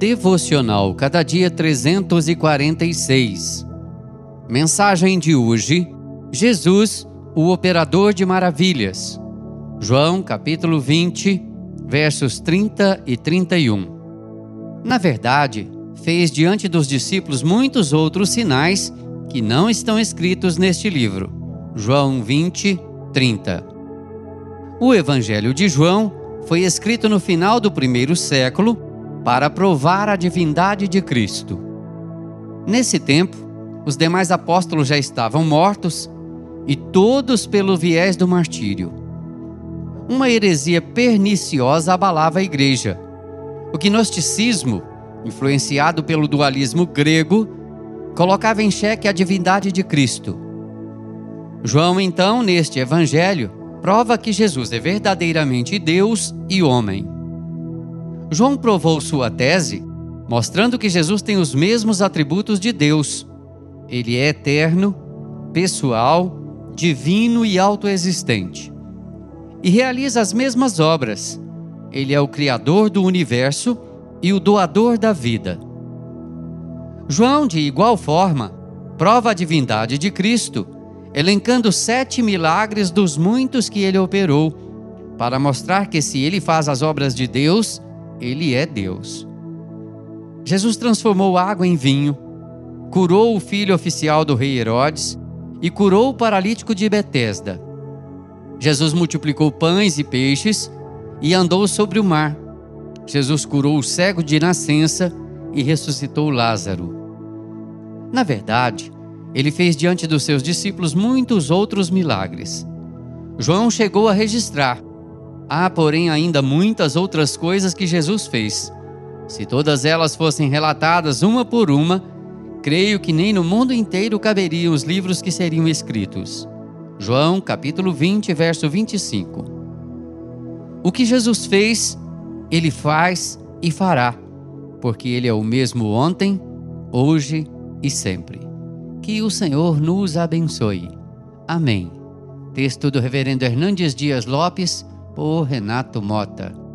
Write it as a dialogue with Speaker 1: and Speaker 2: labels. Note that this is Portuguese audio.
Speaker 1: Devocional Cada Dia 346. Mensagem de hoje: Jesus, o operador de maravilhas. João, capítulo 20, versos 30 e 31. Na verdade, fez diante dos discípulos muitos outros sinais que não estão escritos neste livro. João 20, 30. O Evangelho de João foi escrito no final do primeiro século para provar a divindade de Cristo. Nesse tempo, os demais apóstolos já estavam mortos e todos pelo viés do martírio. Uma heresia perniciosa abalava a igreja. O gnosticismo, influenciado pelo dualismo grego, colocava em xeque a divindade de Cristo. João, então, neste evangelho, prova que Jesus é verdadeiramente Deus e homem. João provou sua tese, mostrando que Jesus tem os mesmos atributos de Deus. Ele é eterno, pessoal, divino e autoexistente. E realiza as mesmas obras. Ele é o Criador do universo e o doador da vida. João, de igual forma, prova a divindade de Cristo, elencando sete milagres dos muitos que ele operou, para mostrar que se ele faz as obras de Deus, ele é Deus. Jesus transformou água em vinho, curou o filho oficial do rei Herodes e curou o paralítico de Betesda. Jesus multiplicou pães e peixes e andou sobre o mar. Jesus curou o cego de nascença e ressuscitou Lázaro. Na verdade, ele fez diante dos seus discípulos muitos outros milagres. João chegou a registrar Há, porém, ainda muitas outras coisas que Jesus fez. Se todas elas fossem relatadas uma por uma, creio que nem no mundo inteiro caberiam os livros que seriam escritos. João, capítulo 20, verso 25. O que Jesus fez, ele faz e fará, porque ele é o mesmo ontem, hoje e sempre. Que o Senhor nos abençoe. Amém. Texto do Reverendo Hernandes Dias Lopes por Renato Mota.